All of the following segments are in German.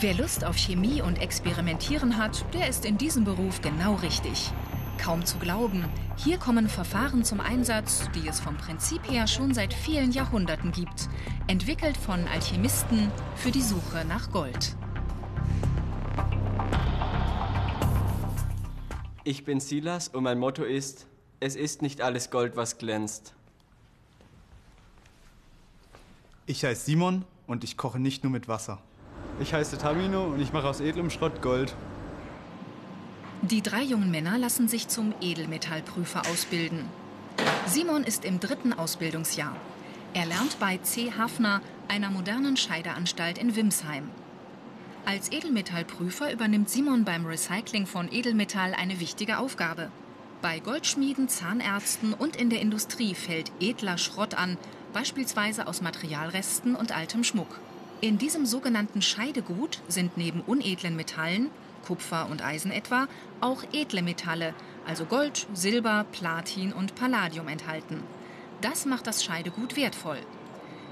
Wer Lust auf Chemie und Experimentieren hat, der ist in diesem Beruf genau richtig. Kaum zu glauben, hier kommen Verfahren zum Einsatz, die es vom Prinzip her schon seit vielen Jahrhunderten gibt, entwickelt von Alchemisten für die Suche nach Gold. Ich bin Silas und mein Motto ist, es ist nicht alles Gold, was glänzt. Ich heiße Simon und ich koche nicht nur mit Wasser. Ich heiße Tamino und ich mache aus edlem Schrott Gold. Die drei jungen Männer lassen sich zum Edelmetallprüfer ausbilden. Simon ist im dritten Ausbildungsjahr. Er lernt bei C. Hafner, einer modernen Scheideanstalt in Wimsheim. Als Edelmetallprüfer übernimmt Simon beim Recycling von Edelmetall eine wichtige Aufgabe. Bei Goldschmieden, Zahnärzten und in der Industrie fällt edler Schrott an, beispielsweise aus Materialresten und altem Schmuck. In diesem sogenannten Scheidegut sind neben unedlen Metallen Kupfer und Eisen etwa, auch edle Metalle, also Gold, Silber, Platin und Palladium enthalten. Das macht das Scheidegut wertvoll.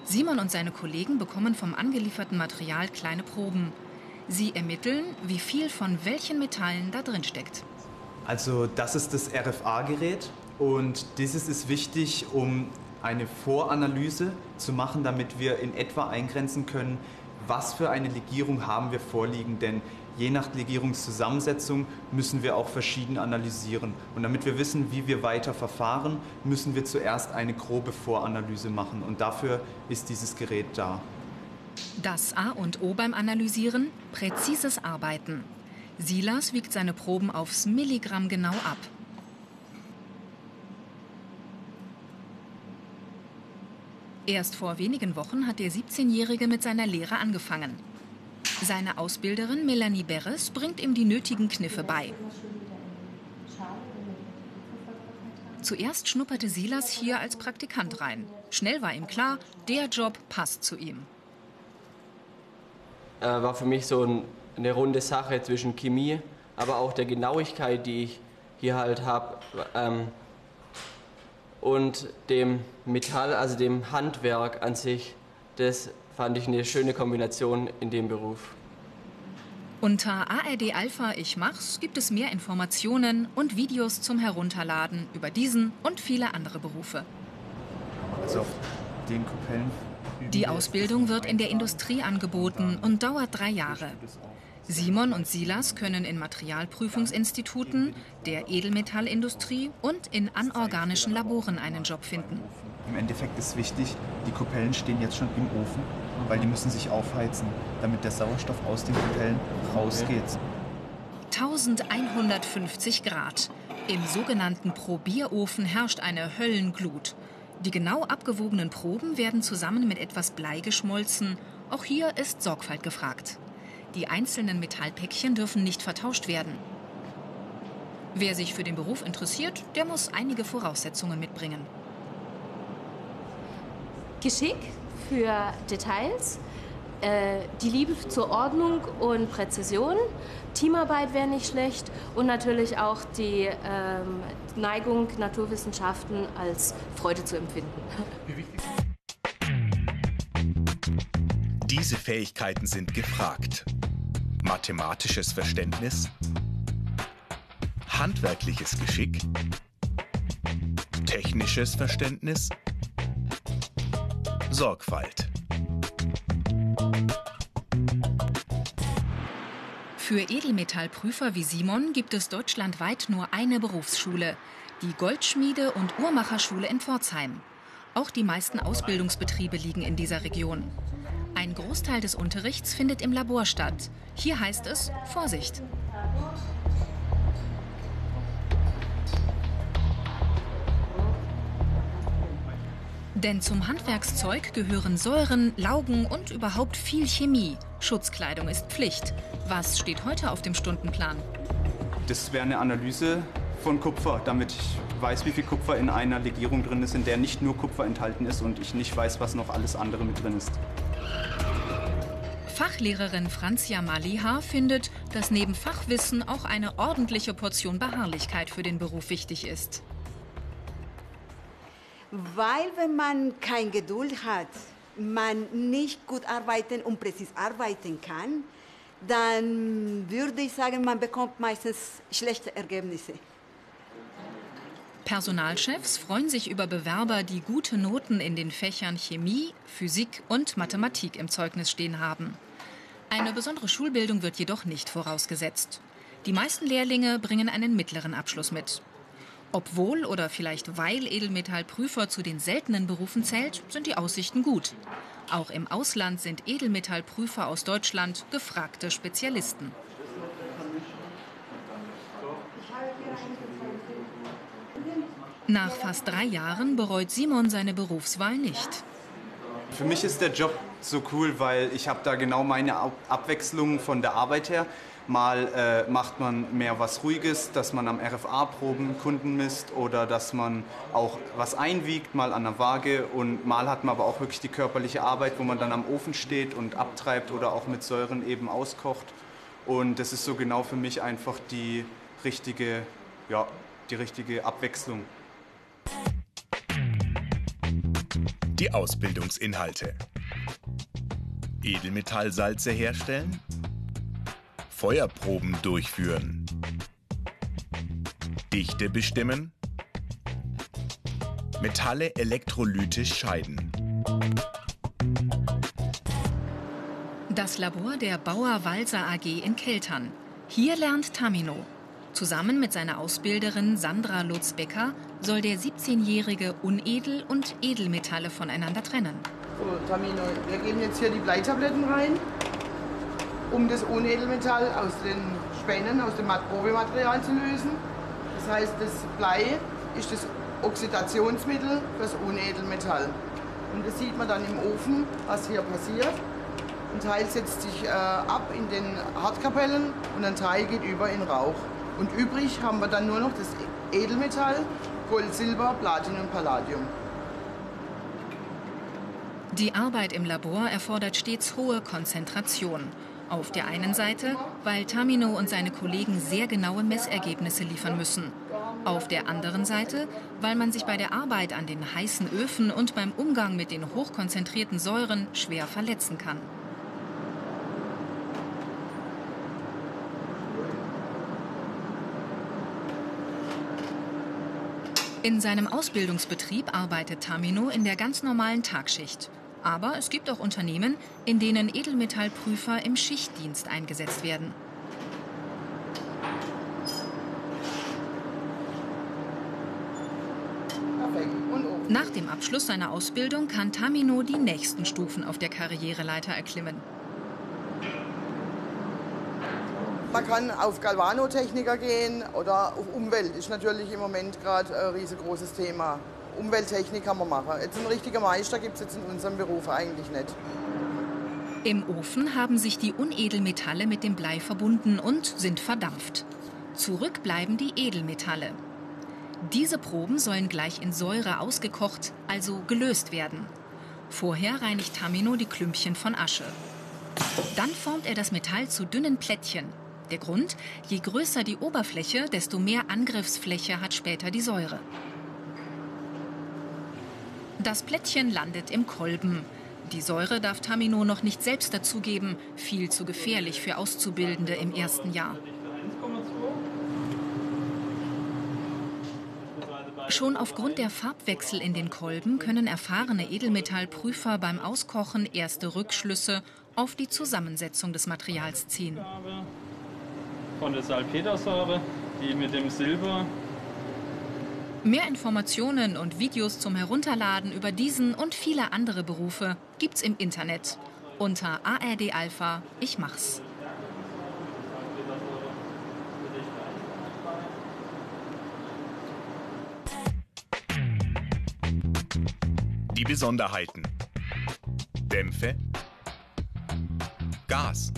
Simon und seine Kollegen bekommen vom angelieferten Material kleine Proben. Sie ermitteln, wie viel von welchen Metallen da drin steckt. Also das ist das RFA-Gerät und dieses ist wichtig, um eine Voranalyse zu machen, damit wir in etwa eingrenzen können, was für eine Legierung haben wir vorliegen. Denn je nach Legierungszusammensetzung müssen wir auch verschieden analysieren. Und damit wir wissen, wie wir weiter verfahren, müssen wir zuerst eine grobe Voranalyse machen. Und dafür ist dieses Gerät da. Das A und O beim Analysieren? Präzises Arbeiten. Silas wiegt seine Proben aufs Milligramm genau ab. Erst vor wenigen Wochen hat der 17-Jährige mit seiner Lehre angefangen. Seine Ausbilderin Melanie Beres bringt ihm die nötigen Kniffe bei. Zuerst schnupperte Silas hier als Praktikant rein. Schnell war ihm klar, der Job passt zu ihm. Äh, war für mich so ein, eine runde Sache zwischen Chemie, aber auch der Genauigkeit, die ich hier halt habe, ähm, und dem Metall, also dem Handwerk an sich. Das fand ich eine schöne Kombination in dem Beruf. Unter ARD Alpha Ich Mach's gibt es mehr Informationen und Videos zum Herunterladen über diesen und viele andere Berufe. Also auf den Kupellen. Die Ausbildung wird in der Industrie angeboten und dauert drei Jahre. Simon und Silas können in Materialprüfungsinstituten, der Edelmetallindustrie und in anorganischen Laboren einen Job finden. Im Endeffekt ist wichtig, die Kupellen stehen jetzt schon im Ofen, weil die müssen sich aufheizen, damit der Sauerstoff aus den Kupellen rausgeht. 1150 Grad. Im sogenannten Probierofen herrscht eine Höllenglut. Die genau abgewogenen Proben werden zusammen mit etwas Blei geschmolzen. Auch hier ist Sorgfalt gefragt. Die einzelnen Metallpäckchen dürfen nicht vertauscht werden. Wer sich für den Beruf interessiert, der muss einige Voraussetzungen mitbringen. Geschick für Details, äh, die Liebe zur Ordnung und Präzision, Teamarbeit wäre nicht schlecht und natürlich auch die ähm, Neigung, Naturwissenschaften als Freude zu empfinden. Diese Fähigkeiten sind gefragt. Mathematisches Verständnis, handwerkliches Geschick, technisches Verständnis, Sorgfalt. Für Edelmetallprüfer wie Simon gibt es deutschlandweit nur eine Berufsschule, die Goldschmiede- und Uhrmacherschule in Pforzheim. Auch die meisten Ausbildungsbetriebe liegen in dieser Region. Ein Großteil des Unterrichts findet im Labor statt. Hier heißt es Vorsicht. Denn zum Handwerkszeug gehören Säuren, Laugen und überhaupt viel Chemie. Schutzkleidung ist Pflicht. Was steht heute auf dem Stundenplan? Das wäre eine Analyse von Kupfer, damit ich weiß, wie viel Kupfer in einer Legierung drin ist, in der nicht nur Kupfer enthalten ist und ich nicht weiß, was noch alles andere mit drin ist. Fachlehrerin Franzia Maliha findet, dass neben Fachwissen auch eine ordentliche Portion Beharrlichkeit für den Beruf wichtig ist. Weil wenn man keine Geduld hat, man nicht gut arbeiten und präzise arbeiten kann, dann würde ich sagen, man bekommt meistens schlechte Ergebnisse. Personalchefs freuen sich über Bewerber, die gute Noten in den Fächern Chemie, Physik und Mathematik im Zeugnis stehen haben. Eine besondere Schulbildung wird jedoch nicht vorausgesetzt. Die meisten Lehrlinge bringen einen mittleren Abschluss mit. Obwohl oder vielleicht weil Edelmetallprüfer zu den seltenen Berufen zählt, sind die Aussichten gut. Auch im Ausland sind Edelmetallprüfer aus Deutschland gefragte Spezialisten. Nach fast drei Jahren bereut Simon seine Berufswahl nicht. Für mich ist der Job so cool, weil ich habe da genau meine Abwechslung von der Arbeit her. Mal äh, macht man mehr was Ruhiges, dass man am RFA-Proben Kunden misst oder dass man auch was einwiegt, mal an der Waage. Und mal hat man aber auch wirklich die körperliche Arbeit, wo man dann am Ofen steht und abtreibt oder auch mit Säuren eben auskocht. Und das ist so genau für mich einfach die richtige, ja, die richtige Abwechslung. Die Ausbildungsinhalte. Edelmetallsalze herstellen, Feuerproben durchführen, Dichte bestimmen, Metalle elektrolytisch scheiden. Das Labor der Bauer Walser AG in Keltern. Hier lernt Tamino. Zusammen mit seiner Ausbilderin Sandra Lutz-Becker soll der 17-Jährige Unedel- und Edelmetalle voneinander trennen. So, Tamino, wir geben jetzt hier die Bleitabletten rein, um das Unedelmetall aus den Spänen, aus dem Probematerial zu lösen. Das heißt, das Blei ist das Oxidationsmittel für das Unedelmetall. Und das sieht man dann im Ofen, was hier passiert. Ein Teil setzt sich äh, ab in den Hartkapellen und ein Teil geht über in Rauch. Und übrig haben wir dann nur noch das Edelmetall, Gold, Silber, Platin und Palladium. Die Arbeit im Labor erfordert stets hohe Konzentration. Auf der einen Seite, weil Tamino und seine Kollegen sehr genaue Messergebnisse liefern müssen. Auf der anderen Seite, weil man sich bei der Arbeit an den heißen Öfen und beim Umgang mit den hochkonzentrierten Säuren schwer verletzen kann. In seinem Ausbildungsbetrieb arbeitet Tamino in der ganz normalen Tagschicht. Aber es gibt auch Unternehmen, in denen Edelmetallprüfer im Schichtdienst eingesetzt werden. Nach dem Abschluss seiner Ausbildung kann Tamino die nächsten Stufen auf der Karriereleiter erklimmen. Man kann auf Galvanotechniker gehen oder auf Umwelt. Ist natürlich im Moment gerade ein riesengroßes Thema. Umwelttechnik kann man machen. Jetzt ein richtiger Meister gibt es jetzt in unserem Beruf eigentlich nicht. Im Ofen haben sich die Unedelmetalle mit dem Blei verbunden und sind verdampft. Zurück bleiben die Edelmetalle. Diese Proben sollen gleich in Säure ausgekocht, also gelöst werden. Vorher reinigt Tamino die Klümpchen von Asche. Dann formt er das Metall zu dünnen Plättchen. Der Grund, je größer die Oberfläche, desto mehr Angriffsfläche hat später die Säure. Das Plättchen landet im Kolben. Die Säure darf Tamino noch nicht selbst dazugeben, viel zu gefährlich für Auszubildende im ersten Jahr. Schon aufgrund der Farbwechsel in den Kolben können erfahrene Edelmetallprüfer beim Auskochen erste Rückschlüsse auf die Zusammensetzung des Materials ziehen. Von der Salpetersäure, die mit dem Silber Mehr Informationen und Videos zum Herunterladen über diesen und viele andere Berufe gibt's im Internet unter ARD Alpha Ich mach's. Die Besonderheiten. Dämpfe. Gas.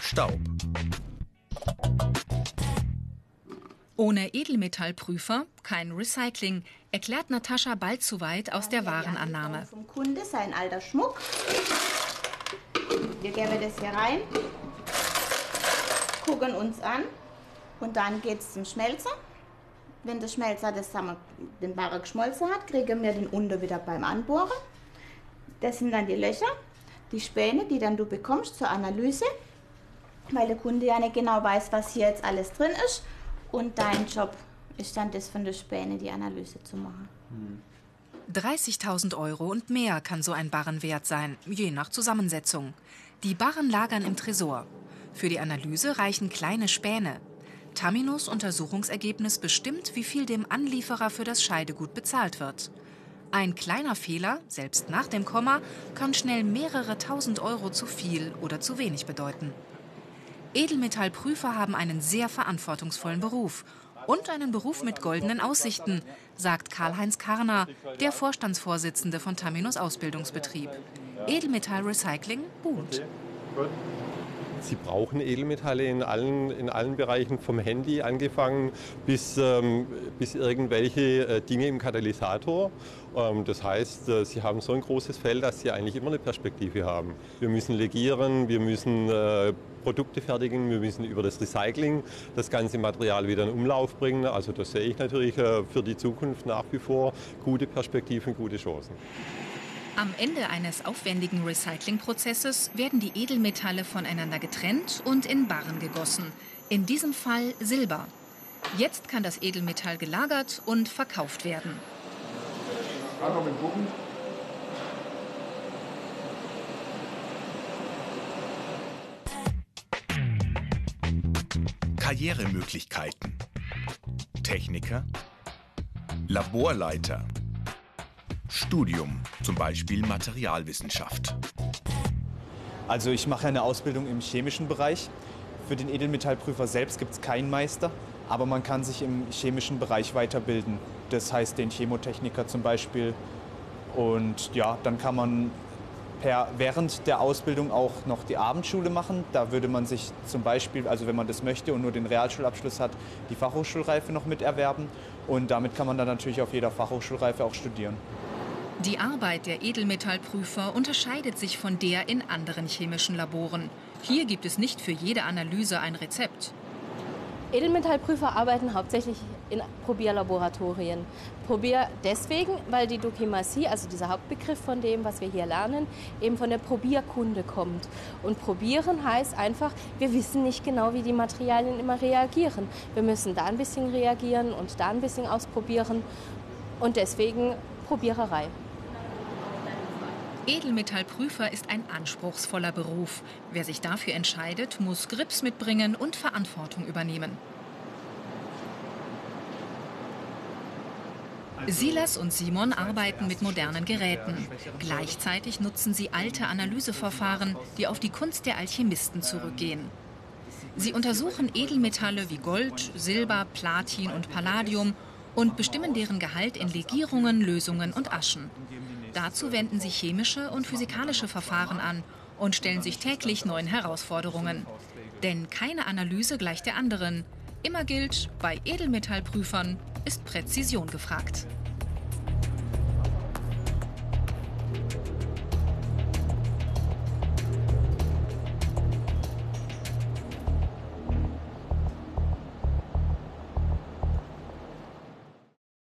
Staub. Ohne Edelmetallprüfer kein Recycling, erklärt Natascha bald zu weit aus der Warenannahme. Vom Kunde sein alter Schmuck. Wir geben das hier rein, gucken uns an und dann geht es zum Schmelzer. Wenn der Schmelzer das wir, den Barre geschmolzen hat, kriegen wir den unter wieder beim Anbohren. Das sind dann die Löcher. die Späne, die dann du bekommst zur Analyse, weil der Kunde ja nicht genau weiß, was hier jetzt alles drin ist. Und dein Job ist dann das von der Späne, die Analyse zu machen. 30.000 Euro und mehr kann so ein Barren wert sein, je nach Zusammensetzung. Die Barren lagern im Tresor. Für die Analyse reichen kleine Späne. Taminos Untersuchungsergebnis bestimmt, wie viel dem Anlieferer für das Scheidegut bezahlt wird. Ein kleiner Fehler, selbst nach dem Komma, kann schnell mehrere tausend Euro zu viel oder zu wenig bedeuten. Edelmetallprüfer haben einen sehr verantwortungsvollen Beruf und einen Beruf mit goldenen Aussichten, sagt Karl-Heinz Karner, der Vorstandsvorsitzende von Taminos Ausbildungsbetrieb. Edelmetallrecycling boomt. Sie brauchen Edelmetalle in allen, in allen Bereichen, vom Handy angefangen bis, ähm, bis irgendwelche äh, Dinge im Katalysator. Ähm, das heißt, äh, Sie haben so ein großes Feld, dass Sie eigentlich immer eine Perspektive haben. Wir müssen legieren, wir müssen äh, Produkte fertigen, wir müssen über das Recycling das ganze Material wieder in Umlauf bringen. Also das sehe ich natürlich äh, für die Zukunft nach wie vor gute Perspektiven, gute Chancen. Am Ende eines aufwendigen Recyclingprozesses werden die Edelmetalle voneinander getrennt und in Barren gegossen. In diesem Fall Silber. Jetzt kann das Edelmetall gelagert und verkauft werden. Karrieremöglichkeiten. Techniker, Laborleiter, Studium, zum Beispiel Materialwissenschaft. Also ich mache eine Ausbildung im chemischen Bereich. Für den Edelmetallprüfer selbst gibt es keinen Meister, aber man kann sich im chemischen Bereich weiterbilden. Das heißt den Chemotechniker zum Beispiel. Und ja, dann kann man per, während der Ausbildung auch noch die Abendschule machen. Da würde man sich zum Beispiel, also wenn man das möchte und nur den Realschulabschluss hat, die Fachhochschulreife noch miterwerben. Und damit kann man dann natürlich auf jeder Fachhochschulreife auch studieren. Die Arbeit der Edelmetallprüfer unterscheidet sich von der in anderen chemischen Laboren. Hier gibt es nicht für jede Analyse ein Rezept. Edelmetallprüfer arbeiten hauptsächlich in Probierlaboratorien. Probier deswegen, weil die Dokimasie, also dieser Hauptbegriff von dem, was wir hier lernen, eben von der Probierkunde kommt. Und probieren heißt einfach, wir wissen nicht genau, wie die Materialien immer reagieren. Wir müssen da ein bisschen reagieren und da ein bisschen ausprobieren. Und deswegen Probiererei. Edelmetallprüfer ist ein anspruchsvoller Beruf. Wer sich dafür entscheidet, muss Grips mitbringen und Verantwortung übernehmen. Silas und Simon arbeiten mit modernen Geräten. Gleichzeitig nutzen sie alte Analyseverfahren, die auf die Kunst der Alchemisten zurückgehen. Sie untersuchen Edelmetalle wie Gold, Silber, Platin und Palladium und bestimmen deren Gehalt in Legierungen, Lösungen und Aschen. Dazu wenden sie chemische und physikalische Verfahren an und stellen sich täglich neuen Herausforderungen. Denn keine Analyse gleicht der anderen. Immer gilt, bei Edelmetallprüfern ist Präzision gefragt.